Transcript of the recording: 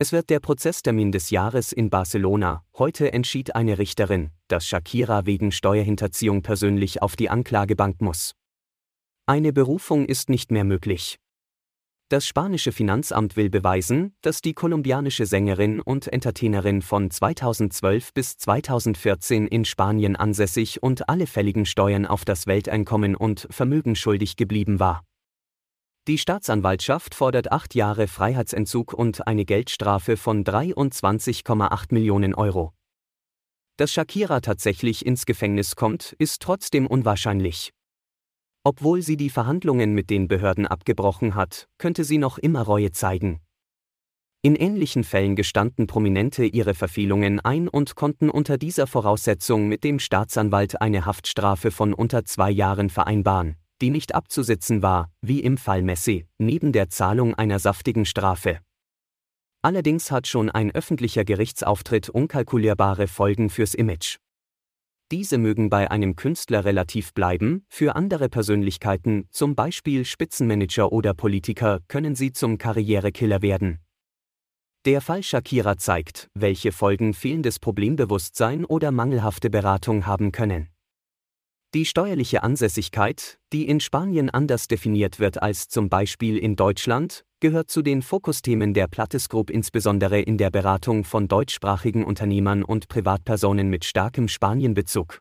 Es wird der Prozesstermin des Jahres in Barcelona. Heute entschied eine Richterin, dass Shakira wegen Steuerhinterziehung persönlich auf die Anklagebank muss. Eine Berufung ist nicht mehr möglich. Das spanische Finanzamt will beweisen, dass die kolumbianische Sängerin und Entertainerin von 2012 bis 2014 in Spanien ansässig und alle fälligen Steuern auf das Welteinkommen und Vermögen schuldig geblieben war. Die Staatsanwaltschaft fordert acht Jahre Freiheitsentzug und eine Geldstrafe von 23,8 Millionen Euro. Dass Shakira tatsächlich ins Gefängnis kommt, ist trotzdem unwahrscheinlich. Obwohl sie die Verhandlungen mit den Behörden abgebrochen hat, könnte sie noch immer Reue zeigen. In ähnlichen Fällen gestanden Prominente ihre Verfehlungen ein und konnten unter dieser Voraussetzung mit dem Staatsanwalt eine Haftstrafe von unter zwei Jahren vereinbaren, die nicht abzusitzen war, wie im Fall Messi, neben der Zahlung einer saftigen Strafe. Allerdings hat schon ein öffentlicher Gerichtsauftritt unkalkulierbare Folgen fürs Image. Diese mögen bei einem Künstler relativ bleiben, für andere Persönlichkeiten, zum Beispiel Spitzenmanager oder Politiker, können sie zum Karrierekiller werden. Der Fall Shakira zeigt, welche Folgen fehlendes Problembewusstsein oder mangelhafte Beratung haben können. Die steuerliche Ansässigkeit, die in Spanien anders definiert wird als zum Beispiel in Deutschland, gehört zu den Fokusthemen der Plattes Group insbesondere in der Beratung von deutschsprachigen Unternehmern und Privatpersonen mit starkem Spanienbezug.